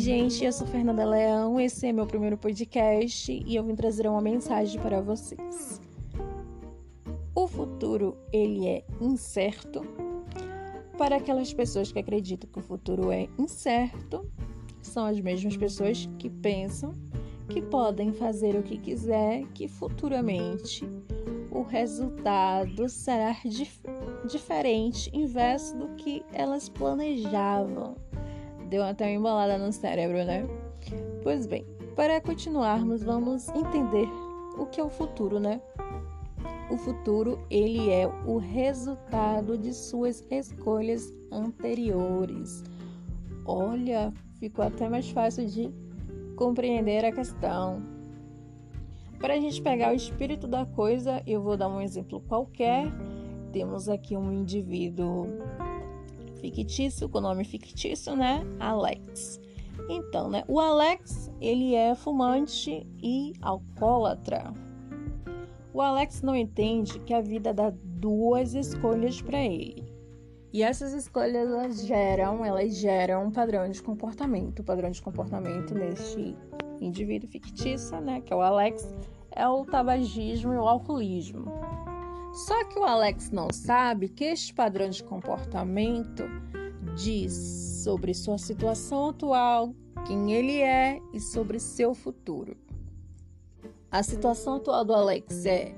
gente, eu sou Fernanda Leão, esse é meu primeiro podcast e eu vim trazer uma mensagem para vocês. O futuro, ele é incerto. Para aquelas pessoas que acreditam que o futuro é incerto, são as mesmas pessoas que pensam que podem fazer o que quiser, que futuramente o resultado será dif diferente, inverso do que elas planejavam. Deu até uma embolada no cérebro, né? Pois bem, para continuarmos, vamos entender o que é o futuro, né? O futuro, ele é o resultado de suas escolhas anteriores. Olha, ficou até mais fácil de compreender a questão. Para a gente pegar o espírito da coisa, eu vou dar um exemplo qualquer. Temos aqui um indivíduo fictício, com nome fictício, né? Alex. Então, né? O Alex, ele é fumante e alcoólatra. O Alex não entende que a vida dá duas escolhas para ele. E essas escolhas elas geram, elas geram um padrão de comportamento. O padrão de comportamento neste indivíduo fictício, né, que é o Alex, é o tabagismo e o alcoolismo. Só que o Alex não sabe que este padrão de comportamento diz sobre sua situação atual, quem ele é e sobre seu futuro. A situação atual do Alex é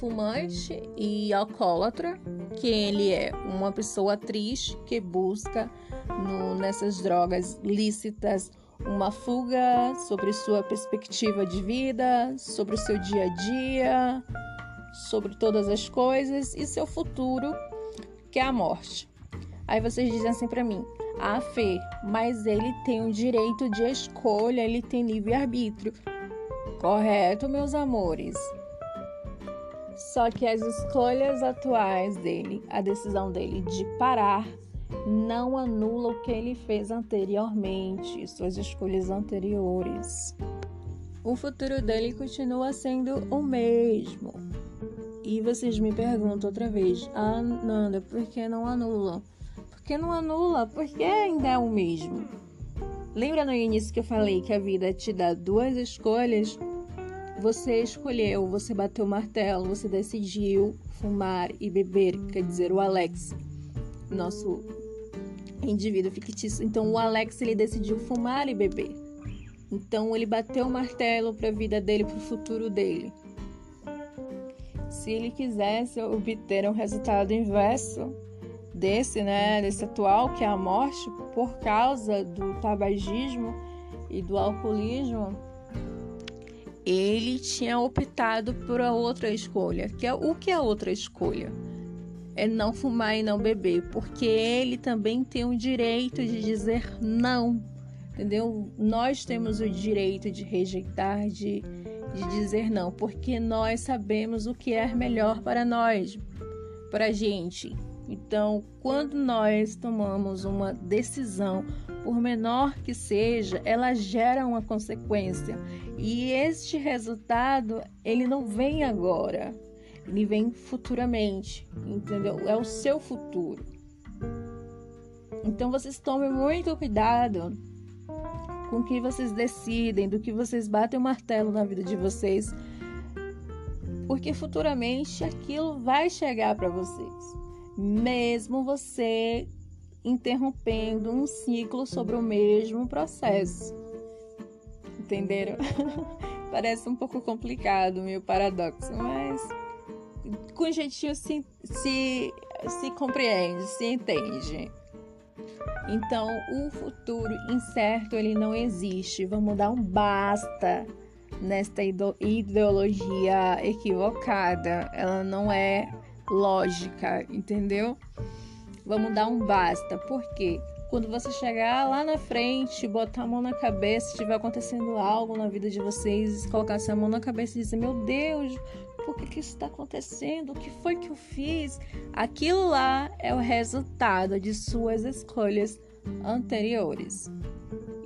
fumante e alcoólatra, que ele é uma pessoa triste que busca no, nessas drogas lícitas uma fuga sobre sua perspectiva de vida, sobre o seu dia a dia, sobre todas as coisas e seu futuro, que é a morte. Aí vocês dizem assim para mim: "Ah, Fê, mas ele tem o direito de escolha, ele tem livre arbítrio". Correto, meus amores. Só que as escolhas atuais dele, a decisão dele de parar, não anula o que ele fez anteriormente, suas escolhas anteriores. O futuro dele continua sendo o mesmo. E vocês me perguntam outra vez, ah, Nanda, por que não anula? Por que não anula? Porque ainda é o mesmo. Lembra no início que eu falei que a vida te dá duas escolhas? Você escolheu, você bateu o martelo, você decidiu fumar e beber, quer dizer, o Alex, nosso indivíduo fictício. Então, o Alex ele decidiu fumar e beber. Então, ele bateu o martelo para a vida dele, para o futuro dele. Se ele quisesse obter um resultado inverso desse, né, desse atual, que é a morte, por causa do tabagismo e do alcoolismo, ele tinha optado por outra escolha. Que é o que é outra escolha? É não fumar e não beber, porque ele também tem o direito de dizer não, entendeu? Nós temos o direito de rejeitar, de, de dizer não, porque nós sabemos o que é melhor para nós, para a gente. Então, quando nós tomamos uma decisão, por menor que seja, ela gera uma consequência. E este resultado, ele não vem agora, ele vem futuramente, entendeu? É o seu futuro. Então, vocês tomem muito cuidado com o que vocês decidem, do que vocês batem o martelo na vida de vocês, porque futuramente aquilo vai chegar para vocês mesmo você interrompendo um ciclo sobre o mesmo processo. Entenderam? Parece um pouco complicado, meio paradoxo, mas com jeitinho se, se, se compreende, se entende. Então, o futuro incerto ele não existe. Vamos dar um basta nesta ideologia equivocada. Ela não é lógica, entendeu? Vamos dar um basta. Por quê? Quando você chegar lá na frente, botar a mão na cabeça, estiver acontecendo algo na vida de vocês, colocar essa mão na cabeça e dizer: Meu Deus, por que, que isso está acontecendo? O que foi que eu fiz? Aquilo lá é o resultado de suas escolhas anteriores.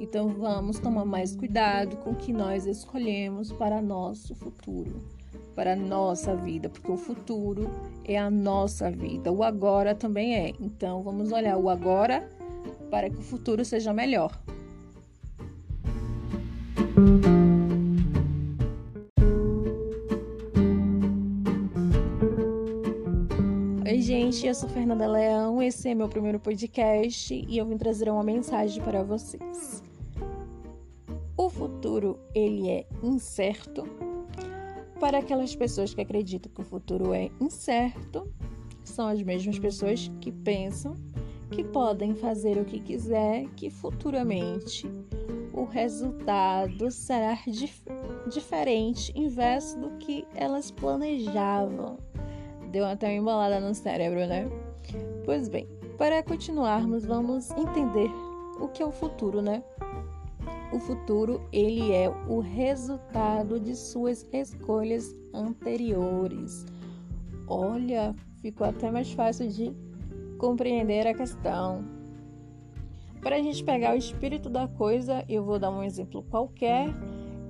Então vamos tomar mais cuidado com o que nós escolhemos para nosso futuro para nossa vida, porque o futuro é a nossa vida, o agora também é. Então vamos olhar o agora para que o futuro seja melhor. Gente, eu sou Fernanda Leão, esse é meu primeiro podcast e eu vim trazer uma mensagem para vocês. O futuro, ele é incerto. Para aquelas pessoas que acreditam que o futuro é incerto, são as mesmas pessoas que pensam que podem fazer o que quiser, que futuramente o resultado será dif diferente, inverso do que elas planejavam. Deu até uma embolada no cérebro, né? Pois bem, para continuarmos, vamos entender o que é o futuro, né? O futuro, ele é o resultado de suas escolhas anteriores. Olha, ficou até mais fácil de compreender a questão. Para a gente pegar o espírito da coisa, eu vou dar um exemplo qualquer.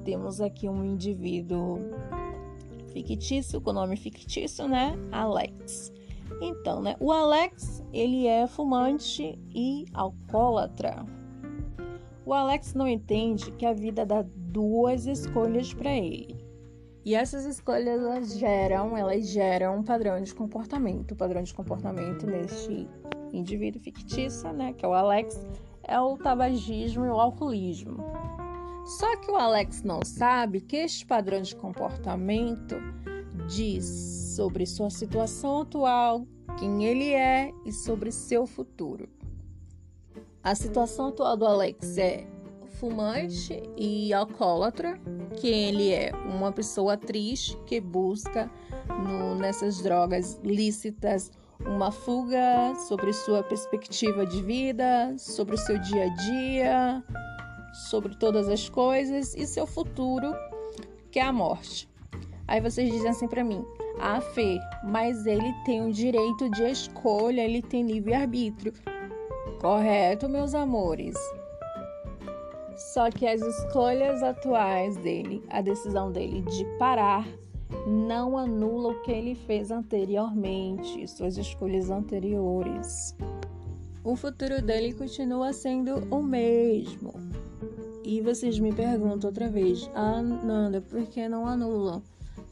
Temos aqui um indivíduo fictício, com nome fictício, né? Alex. Então, né? O Alex, ele é fumante e alcoólatra. O Alex não entende que a vida dá duas escolhas para ele. E essas escolhas elas geram, elas geram um padrão de comportamento. O padrão de comportamento neste indivíduo fictício, né, que é o Alex, é o tabagismo e o alcoolismo. Só que o Alex não sabe que este padrão de comportamento diz sobre sua situação atual, quem ele é e sobre seu futuro. A situação atual do Alex é fumante e alcoólatra, que ele é uma pessoa triste que busca no, nessas drogas lícitas uma fuga sobre sua perspectiva de vida, sobre o seu dia a dia, sobre todas as coisas e seu futuro, que é a morte. Aí vocês dizem assim para mim: "Ah, Fê, mas ele tem o direito de escolha, ele tem livre-arbítrio". Correto, meus amores. Só que as escolhas atuais dele, a decisão dele de parar, não anula o que ele fez anteriormente, suas escolhas anteriores. O futuro dele continua sendo o mesmo. E vocês me perguntam outra vez, ah, Nanda, por que não anula?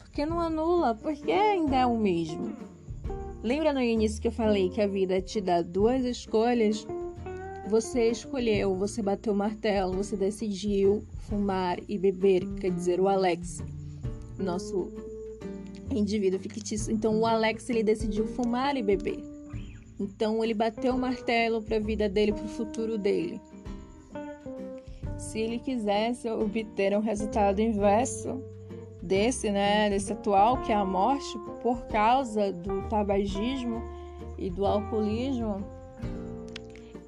Por que não anula? Porque ainda é o mesmo. Lembra no início que eu falei que a vida te dá duas escolhas? Você escolheu, você bateu o martelo, você decidiu fumar e beber, quer dizer, o Alex, nosso indivíduo fictício. Então, o Alex ele decidiu fumar e beber. Então, ele bateu o martelo para a vida dele, para o futuro dele se ele quisesse obter um resultado inverso desse, né, desse atual, que é a morte, por causa do tabagismo e do alcoolismo,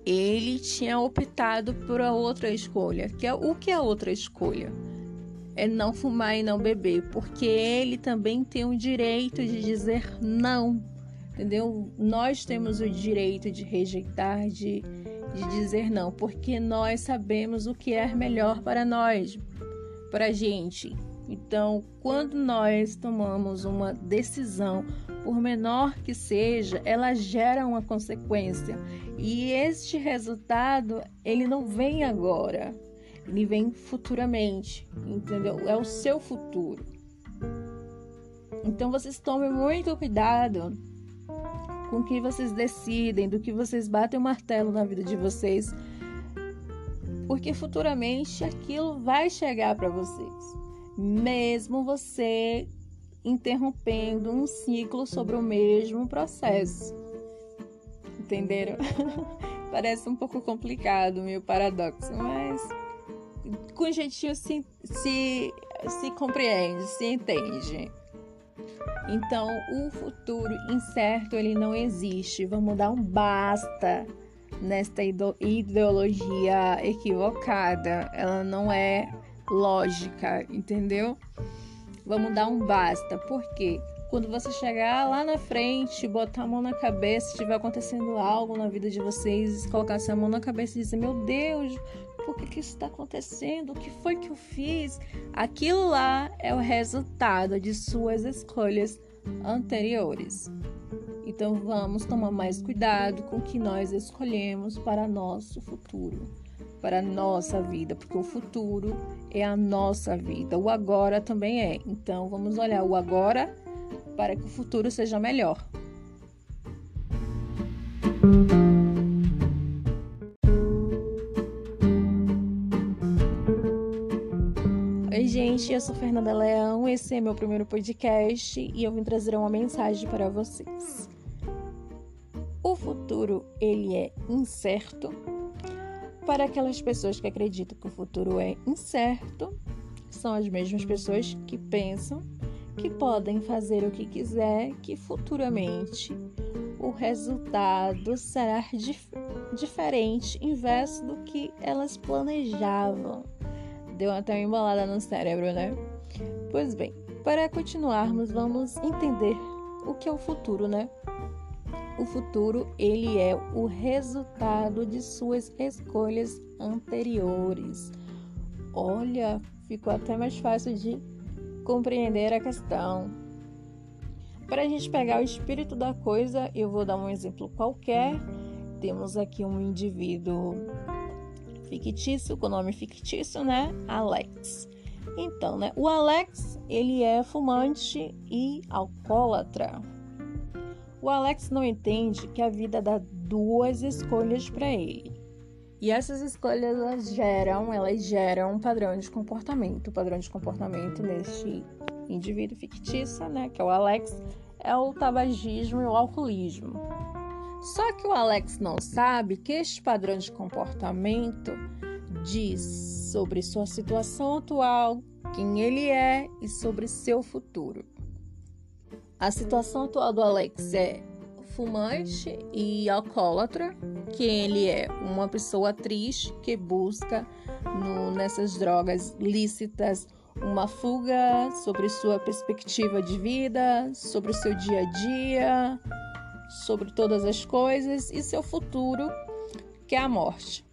ele tinha optado por outra escolha. Que é o que é outra escolha? É não fumar e não beber, porque ele também tem o direito de dizer não, entendeu? Nós temos o direito de rejeitar, de de dizer não, porque nós sabemos o que é melhor para nós, para a gente. Então, quando nós tomamos uma decisão, por menor que seja, ela gera uma consequência. E este resultado, ele não vem agora, ele vem futuramente, entendeu? É o seu futuro. Então, vocês tomem muito cuidado com o que vocês decidem, do que vocês batem o martelo na vida de vocês, porque futuramente aquilo vai chegar para vocês, mesmo você interrompendo um ciclo sobre o mesmo processo. Entenderam? Parece um pouco complicado, meio paradoxo, mas com jeitinho se, se, se compreende, se entende. Então, o futuro incerto ele não existe. Vamos dar um basta nesta ideologia equivocada. Ela não é lógica, entendeu? Vamos dar um basta. Por quê? Quando você chegar lá na frente, botar a mão na cabeça, estiver acontecendo algo na vida de vocês, colocar essa mão na cabeça e dizer: Meu Deus, por que, que isso está acontecendo? O que foi que eu fiz? Aquilo lá é o resultado de suas escolhas anteriores. Então vamos tomar mais cuidado com o que nós escolhemos para nosso futuro, para nossa vida, porque o futuro é a nossa vida, o agora também é. Então vamos olhar o agora para que o futuro seja melhor. Gente, eu sou Fernanda Leão, esse é meu primeiro podcast e eu vim trazer uma mensagem para vocês. O futuro, ele é incerto. Para aquelas pessoas que acreditam que o futuro é incerto, são as mesmas pessoas que pensam que podem fazer o que quiser, que futuramente o resultado será dif diferente, inverso do que elas planejavam. Deu até uma embolada no cérebro, né? Pois bem, para continuarmos, vamos entender o que é o futuro, né? O futuro, ele é o resultado de suas escolhas anteriores. Olha, ficou até mais fácil de compreender a questão. Para a gente pegar o espírito da coisa, eu vou dar um exemplo qualquer. Temos aqui um indivíduo fictício, com nome fictício, né? Alex. Então, né? O Alex, ele é fumante e alcoólatra. O Alex não entende que a vida dá duas escolhas para ele. E essas escolhas elas geram, elas geram um padrão de comportamento. O padrão de comportamento neste indivíduo fictício, né, que é o Alex, é o tabagismo e o alcoolismo. Só que o Alex não sabe que este padrão de comportamento diz sobre sua situação atual, quem ele é e sobre seu futuro. A situação atual do Alex é fumante e alcoólatra, que ele é uma pessoa triste que busca no, nessas drogas lícitas uma fuga sobre sua perspectiva de vida, sobre o seu dia a dia, sobre todas as coisas e seu futuro, que é a morte.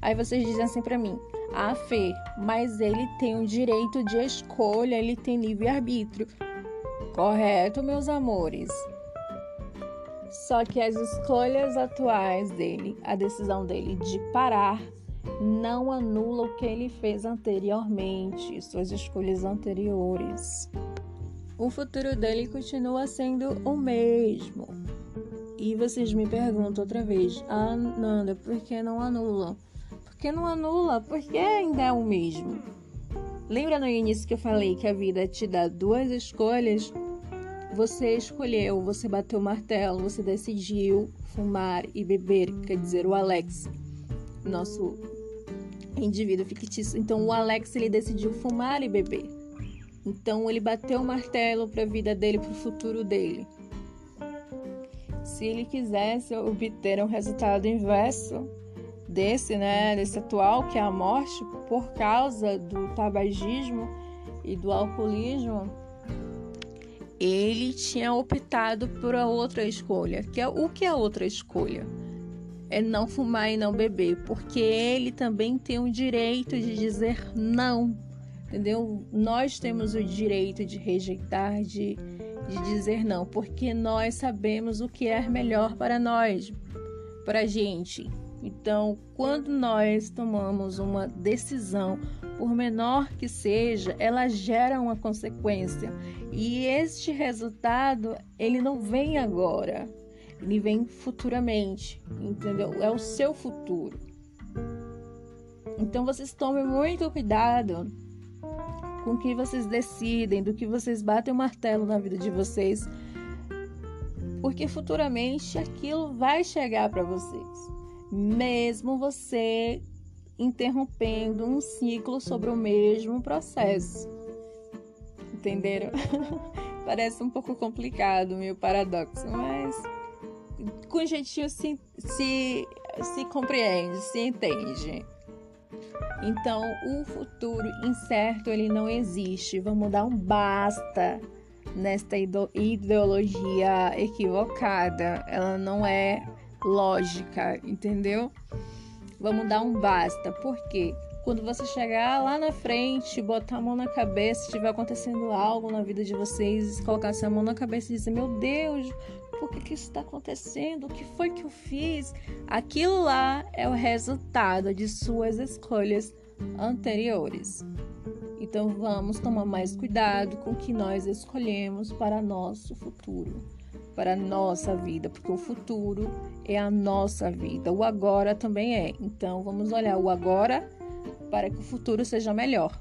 Aí vocês dizem assim para mim: "Ah, Fê, mas ele tem o direito de escolha, ele tem livre arbítrio". Correto, meus amores. Só que as escolhas atuais dele, a decisão dele de parar, não anula o que ele fez anteriormente, suas escolhas anteriores. O futuro dele continua sendo o mesmo. E vocês me perguntam outra vez, ah, Nanda, por que não anula? Por que não anula? Porque ainda é o mesmo. Lembra no início que eu falei que a vida te dá duas escolhas? Você escolheu, você bateu o martelo, você decidiu fumar e beber, quer dizer, o Alex, nosso indivíduo fictício. Então, o Alex ele decidiu fumar e beber. Então, ele bateu o martelo para a vida dele, para o futuro dele. Se ele quisesse obter um resultado inverso desse, né, desse atual, que é a morte, por causa do tabagismo e do alcoolismo, ele tinha optado por outra escolha. Que é, o que é outra escolha? É não fumar e não beber, porque ele também tem o direito de dizer não, entendeu? Nós temos o direito de rejeitar, de, de dizer não, porque nós sabemos o que é melhor para nós, para a gente. Então, quando nós tomamos uma decisão, por menor que seja, ela gera uma consequência. E este resultado, ele não vem agora, ele vem futuramente, entendeu? É o seu futuro. Então, vocês tomem muito cuidado com o que vocês decidem, do que vocês batem o martelo na vida de vocês, porque futuramente aquilo vai chegar para vocês mesmo você interrompendo um ciclo sobre o mesmo processo. Entenderam? Parece um pouco complicado, meio paradoxo, mas com jeitinho se, se, se compreende, se entende. Então, o futuro incerto ele não existe. Vamos dar um basta nesta ideologia equivocada. Ela não é lógica, entendeu? Vamos dar um basta. Por quê? Quando você chegar lá na frente, botar a mão na cabeça, estiver acontecendo algo na vida de vocês, colocar essa mão na cabeça e dizer: Meu Deus, por que, que isso está acontecendo? O que foi que eu fiz? Aquilo lá é o resultado de suas escolhas anteriores. Então vamos tomar mais cuidado com o que nós escolhemos para nosso futuro. para nossa vida, porque o futuro é a nossa vida, o agora também é. Então vamos olhar o agora para que o futuro seja melhor.